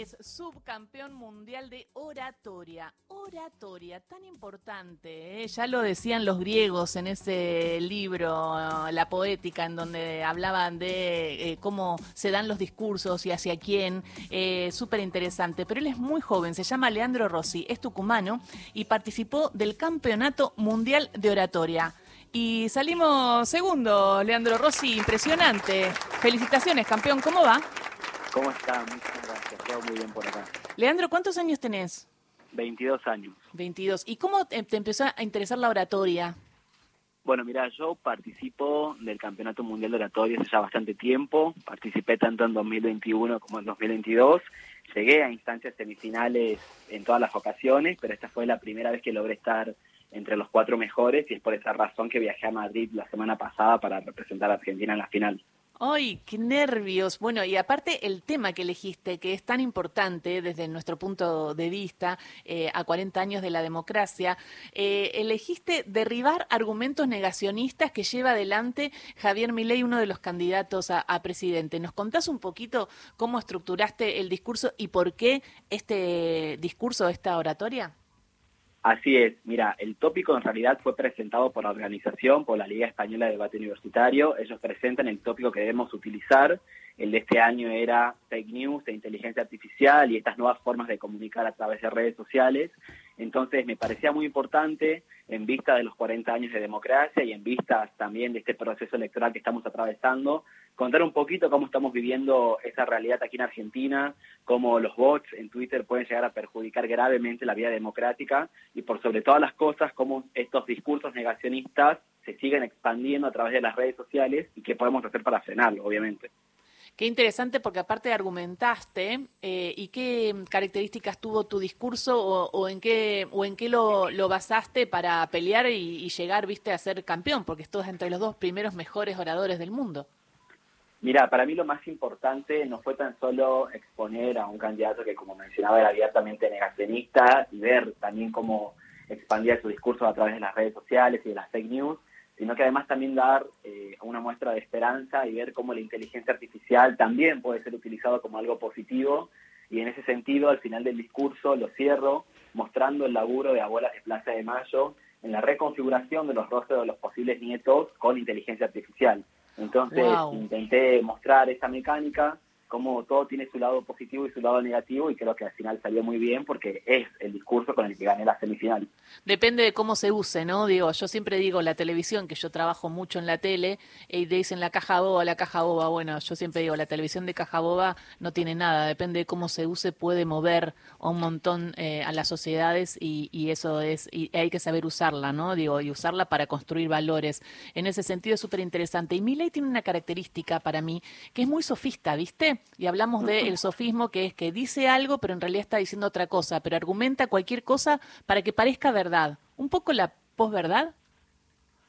es subcampeón mundial de oratoria. Oratoria, tan importante, ¿eh? ya lo decían los griegos en ese libro, La Poética, en donde hablaban de eh, cómo se dan los discursos y hacia quién. Eh, Súper interesante, pero él es muy joven, se llama Leandro Rossi, es tucumano y participó del Campeonato Mundial de Oratoria. Y salimos segundo, Leandro Rossi, impresionante. Felicitaciones, campeón, ¿cómo va? ¿Cómo está? Muchas gracias, todo muy bien por acá. Leandro, ¿cuántos años tenés? 22 años. 22. ¿Y cómo te empezó a interesar la oratoria? Bueno, mira, yo participo del Campeonato Mundial de Oratoria hace ya bastante tiempo. Participé tanto en 2021 como en 2022. Llegué a instancias semifinales en todas las ocasiones, pero esta fue la primera vez que logré estar entre los cuatro mejores y es por esa razón que viajé a Madrid la semana pasada para representar a Argentina en la final. ¡Ay, qué nervios! Bueno, y aparte el tema que elegiste, que es tan importante desde nuestro punto de vista, eh, a 40 años de la democracia, eh, elegiste derribar argumentos negacionistas que lleva adelante Javier Milei, uno de los candidatos a, a, presidente. ¿Nos contás un poquito cómo estructuraste el discurso y por qué este discurso, esta oratoria? Así es, mira, el tópico en realidad fue presentado por la organización, por la Liga Española de Debate Universitario. Ellos presentan el tópico que debemos utilizar. El de este año era fake news e inteligencia artificial y estas nuevas formas de comunicar a través de redes sociales. Entonces me parecía muy importante, en vista de los 40 años de democracia y en vista también de este proceso electoral que estamos atravesando, contar un poquito cómo estamos viviendo esa realidad aquí en Argentina, cómo los bots en Twitter pueden llegar a perjudicar gravemente la vida democrática y por sobre todas las cosas, cómo estos discursos negacionistas se siguen expandiendo a través de las redes sociales y qué podemos hacer para frenarlo, obviamente. Qué interesante porque aparte argumentaste eh, y qué características tuvo tu discurso o, o en qué o en qué lo, basaste para pelear y, y, llegar, viste, a ser campeón, porque estás entre los dos primeros mejores oradores del mundo. Mira, para mí lo más importante no fue tan solo exponer a un candidato que, como mencionaba, era abiertamente negacionista y ver también cómo expandía su discurso a través de las redes sociales y de las fake news, sino que además también dar eh, una muestra de esperanza y ver cómo la inteligencia artificial también puede ser utilizado como algo positivo. Y en ese sentido, al final del discurso lo cierro mostrando el laburo de abuelas de Plaza de Mayo en la reconfiguración de los rostros de los posibles nietos con inteligencia artificial. Entonces wow. intenté mostrar esta mecánica como todo tiene su lado positivo y su lado negativo y creo que al final salió muy bien porque es el discurso con el que gané la semifinal. Depende de cómo se use, ¿no? Digo, yo siempre digo la televisión, que yo trabajo mucho en la tele, y dicen la caja boba, la caja boba. Bueno, yo siempre digo, la televisión de caja boba no tiene nada, depende de cómo se use, puede mover un montón eh, a las sociedades y, y, eso es, y hay que saber usarla, ¿no? Digo, y usarla para construir valores. En ese sentido es súper interesante. Y mi ley tiene una característica para mí que es muy sofista, ¿viste? Y hablamos del de sofismo, que es que dice algo, pero en realidad está diciendo otra cosa, pero argumenta cualquier cosa para que parezca verdad. Un poco la posverdad.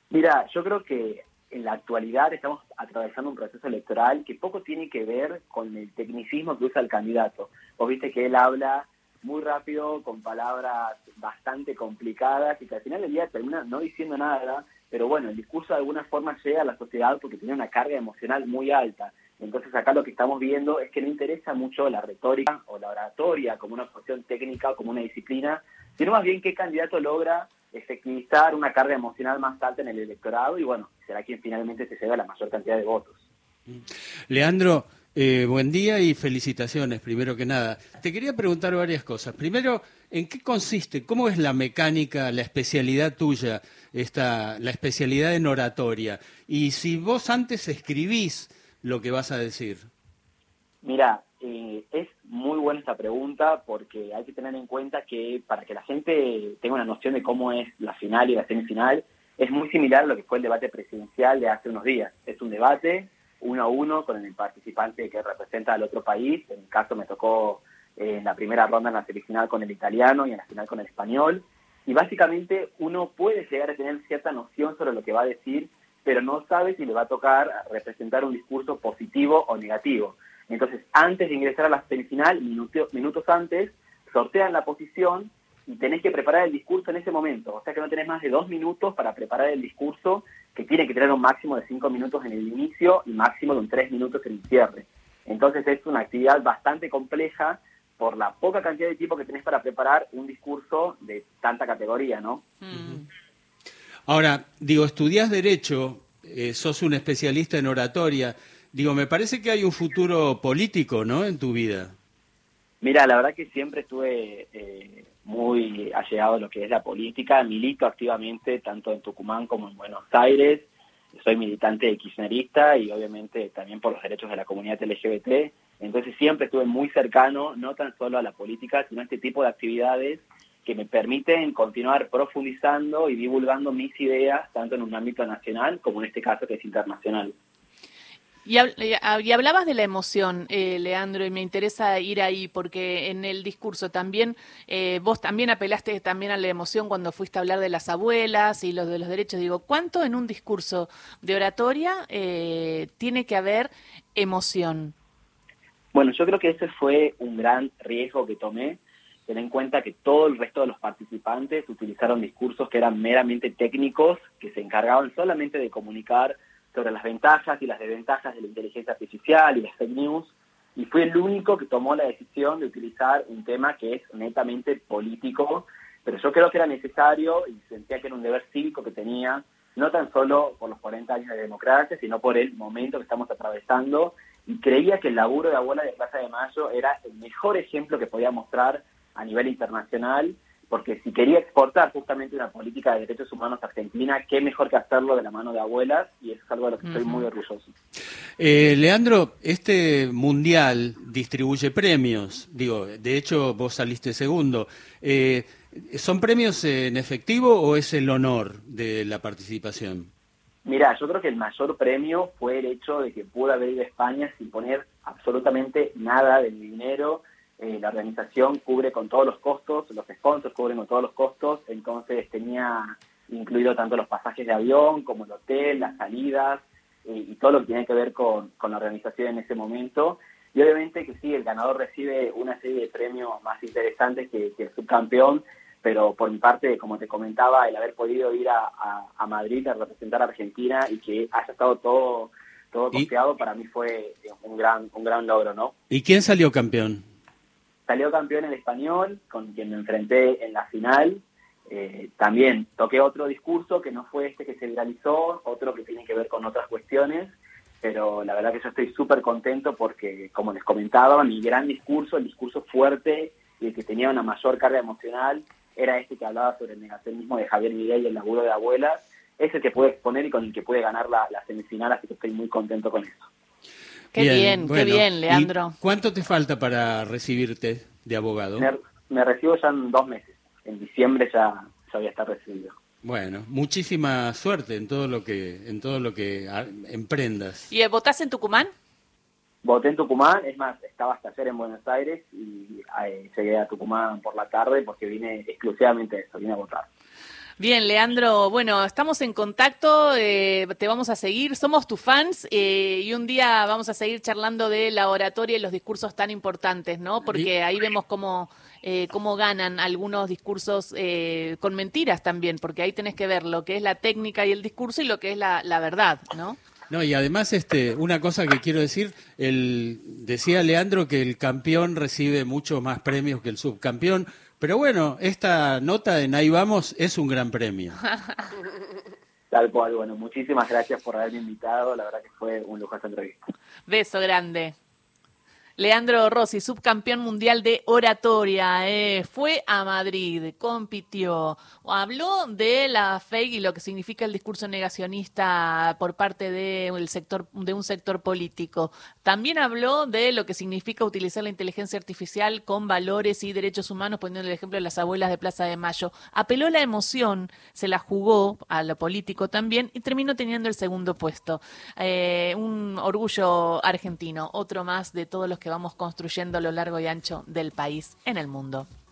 Mira, yo creo que en la actualidad estamos atravesando un proceso electoral que poco tiene que ver con el tecnicismo que usa el candidato. Vos viste que él habla muy rápido, con palabras bastante complicadas y que al final del día termina no diciendo nada, pero bueno, el discurso de alguna forma llega a la sociedad porque tiene una carga emocional muy alta. Entonces acá lo que estamos viendo es que no interesa mucho la retórica o la oratoria como una cuestión técnica o como una disciplina, sino más bien qué candidato logra efectivizar una carga emocional más alta en el electorado y bueno, será quien finalmente se lleva la mayor cantidad de votos. Leandro, eh, buen día y felicitaciones, primero que nada. Te quería preguntar varias cosas. Primero, ¿en qué consiste, cómo es la mecánica, la especialidad tuya, esta, la especialidad en oratoria? Y si vos antes escribís lo que vas a decir? Mira, eh, es muy buena esta pregunta porque hay que tener en cuenta que para que la gente tenga una noción de cómo es la final y la semifinal, es muy similar a lo que fue el debate presidencial de hace unos días. Es un debate uno a uno con el participante que representa al otro país. En mi caso me tocó eh, en la primera ronda en la semifinal con el italiano y en la final con el español. Y básicamente uno puede llegar a tener cierta noción sobre lo que va a decir pero no sabe si le va a tocar representar un discurso positivo o negativo. Entonces, antes de ingresar a la semifinal, minutos, minutos antes, sortean la posición y tenés que preparar el discurso en ese momento. O sea que no tenés más de dos minutos para preparar el discurso, que tiene que tener un máximo de cinco minutos en el inicio y máximo de un tres minutos en el cierre. Entonces es una actividad bastante compleja por la poca cantidad de tiempo que tenés para preparar un discurso de tanta categoría, ¿no? Mm. Ahora, digo, estudias Derecho, eh, sos un especialista en oratoria. Digo, me parece que hay un futuro político, ¿no?, en tu vida. Mira, la verdad que siempre estuve eh, muy allegado a lo que es la política. Milito activamente tanto en Tucumán como en Buenos Aires. Soy militante kirchnerista y obviamente también por los derechos de la comunidad LGBT. Entonces siempre estuve muy cercano, no tan solo a la política, sino a este tipo de actividades que me permiten continuar profundizando y divulgando mis ideas, tanto en un ámbito nacional como en este caso que es internacional. Y, hablabas de la emoción, eh, Leandro, y me interesa ir ahí porque en el discurso también, eh, vos también apelaste también a la emoción cuando fuiste a hablar de las abuelas y los de los derechos. Digo, ¿cuánto en un discurso de oratoria eh, tiene que haber emoción? Bueno, yo creo que ese fue un gran riesgo que tomé ten en cuenta que todo el resto de los participantes utilizaron discursos que eran meramente técnicos, que se encargaban solamente de comunicar sobre las ventajas y las desventajas de la inteligencia artificial y las fake news, y fue el único que tomó la decisión de utilizar un tema que es netamente político, pero yo creo que era necesario y sentía que era un deber cívico que tenía, no tan solo por los 40 años de democracia, sino por el momento que estamos atravesando, y creía que el laburo de Abuela de Plaza de Mayo era el mejor ejemplo que podía mostrar a nivel internacional, porque si quería exportar justamente una política de derechos humanos a Argentina, qué mejor que hacerlo de la mano de abuelas, y eso es algo de lo que estoy muy orgulloso. Eh, Leandro, este mundial distribuye premios, digo, de hecho vos saliste segundo. Eh, ¿Son premios en efectivo o es el honor de la participación? Mira, yo creo que el mayor premio fue el hecho de que pude haber ido a España sin poner absolutamente nada de mi dinero, eh, la organización cubre con todos los costos, los sponsors cubren con todos los costos, entonces tenía incluido tanto los pasajes de avión como el hotel, las salidas eh, y todo lo que tiene que ver con, la organización en ese momento. Y obviamente que sí, el ganador recibe una serie de premios más interesantes que, el subcampeón, pero por mi parte, como te comentaba, el haber podido ir a, Madrid a representar a Argentina y que haya estado todo todo confiado para mí fue un gran un gran logro, ¿no? ¿Y quién salió campeón? Salió campeón el español, con quien me enfrenté en la final. Eh, también toqué otro discurso que no fue este que se viralizó, otro que tiene que ver con otras cuestiones, pero la verdad que yo estoy súper contento porque, como les comentaba, mi gran discurso, el discurso fuerte y el que tenía una mayor carga emocional, era este que hablaba sobre el negacionismo de Javier Miguel y el laburo de abuelas, es el que pude exponer y con el que pude ganar la, la semifinal, así que estoy muy contento con eso. Qué bien, qué bien, Leandro. ¿Cuánto te falta para recibirte de abogado? Me, recibo ya en dos meses. En diciembre ya, ya voy a estar recibido. Bueno, muchísima suerte en todo lo que en todo lo que emprendas. ¿Y votás en Tucumán? Voté en Tucumán, es más, estaba hasta ayer en Buenos Aires y eh, llegué a Tucumán por la tarde porque vine exclusivamente a eso, vine a votar. Bien, Leandro, bueno, estamos en contacto, eh, te vamos a seguir, somos tus fans eh, y un día vamos a seguir charlando de la oratoria y los discursos tan importantes, ¿no? Porque ahí vemos cómo, eh, cómo ganan algunos discursos con mentiras también, porque ahí tenés que ver lo que es la técnica y el discurso y lo que es la, la verdad, ¿no? No, y además, este, una cosa que quiero decir, el, decía Leandro que el campeón recibe mucho más premios que el subcampeón. Pero bueno, esta nota en Ahí Vamos es un gran premio. Tal cual, bueno, muchísimas gracias por haberme invitado, la verdad que fue un lujo esta entrevista. Beso grande. Leandro Rossi, subcampeón mundial de oratoria, eh, fue a Madrid, compitió, habló de la fake y lo que significa el discurso negacionista por parte de, sector, de un sector político. También habló de lo que significa utilizar la inteligencia artificial con valores y derechos humanos, poniendo el ejemplo de las abuelas de Plaza de Mayo. Apeló la emoción, se la jugó a lo político también y terminó teniendo el segundo puesto. Eh, un orgullo argentino, otro más de todos los que vamos construyendo a lo largo y ancho del país en el mundo.